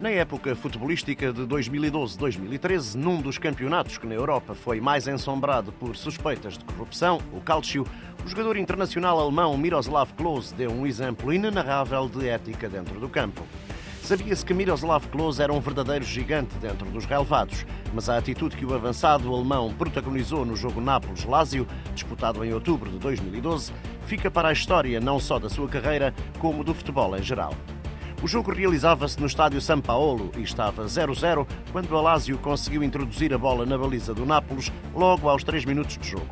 Na época futebolística de 2012-2013, num dos campeonatos que na Europa foi mais ensombrado por suspeitas de corrupção, o Calcio, o jogador internacional alemão Miroslav Klose deu um exemplo inenarrável de ética dentro do campo. Sabia-se que Miroslav Klose era um verdadeiro gigante dentro dos relevados, mas a atitude que o avançado alemão protagonizou no jogo Nápoles-Lásio, disputado em outubro de 2012, fica para a história não só da sua carreira, como do futebol em geral. O jogo realizava-se no estádio São Paulo e estava 0-0 quando o Alásio conseguiu introduzir a bola na baliza do Nápoles logo aos 3 minutos de jogo.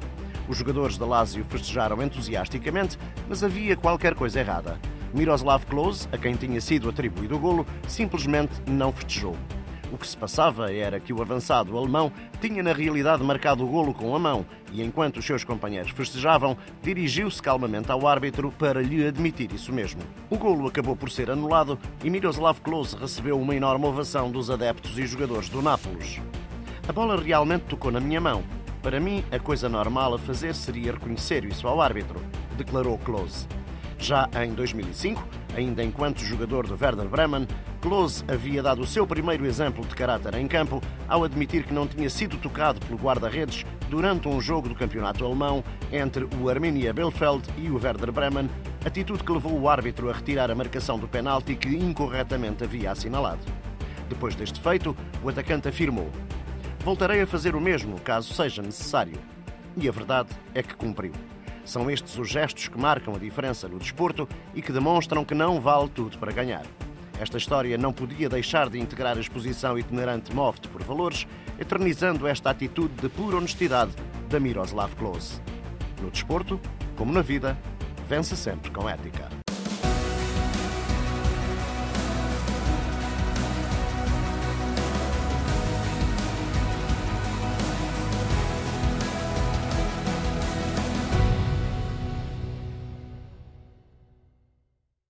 Os jogadores da Lazio festejaram entusiasticamente, mas havia qualquer coisa errada. Miroslav Klose, a quem tinha sido atribuído o golo, simplesmente não festejou. O que se passava era que o avançado alemão tinha na realidade marcado o golo com a mão e, enquanto os seus companheiros festejavam, dirigiu-se calmamente ao árbitro para lhe admitir isso mesmo. O golo acabou por ser anulado e Miroslav Klose recebeu uma enorme ovação dos adeptos e jogadores do Nápoles. A bola realmente tocou na minha mão. Para mim, a coisa normal a fazer seria reconhecer isso ao árbitro, declarou Klose. Já em 2005, ainda enquanto jogador do Werder Bremen, Klose havia dado o seu primeiro exemplo de caráter em campo ao admitir que não tinha sido tocado pelo guarda-redes durante um jogo do campeonato alemão entre o Arminia Bielefeld e o Werder Bremen, atitude que levou o árbitro a retirar a marcação do penalti que incorretamente havia assinalado. Depois deste feito, o atacante afirmou: Voltarei a fazer o mesmo caso seja necessário. E a verdade é que cumpriu. São estes os gestos que marcam a diferença no desporto e que demonstram que não vale tudo para ganhar. Esta história não podia deixar de integrar a exposição itinerante Move-te por Valores, eternizando esta atitude de pura honestidade da Miroslav Klose. No desporto, como na vida, vence sempre com ética.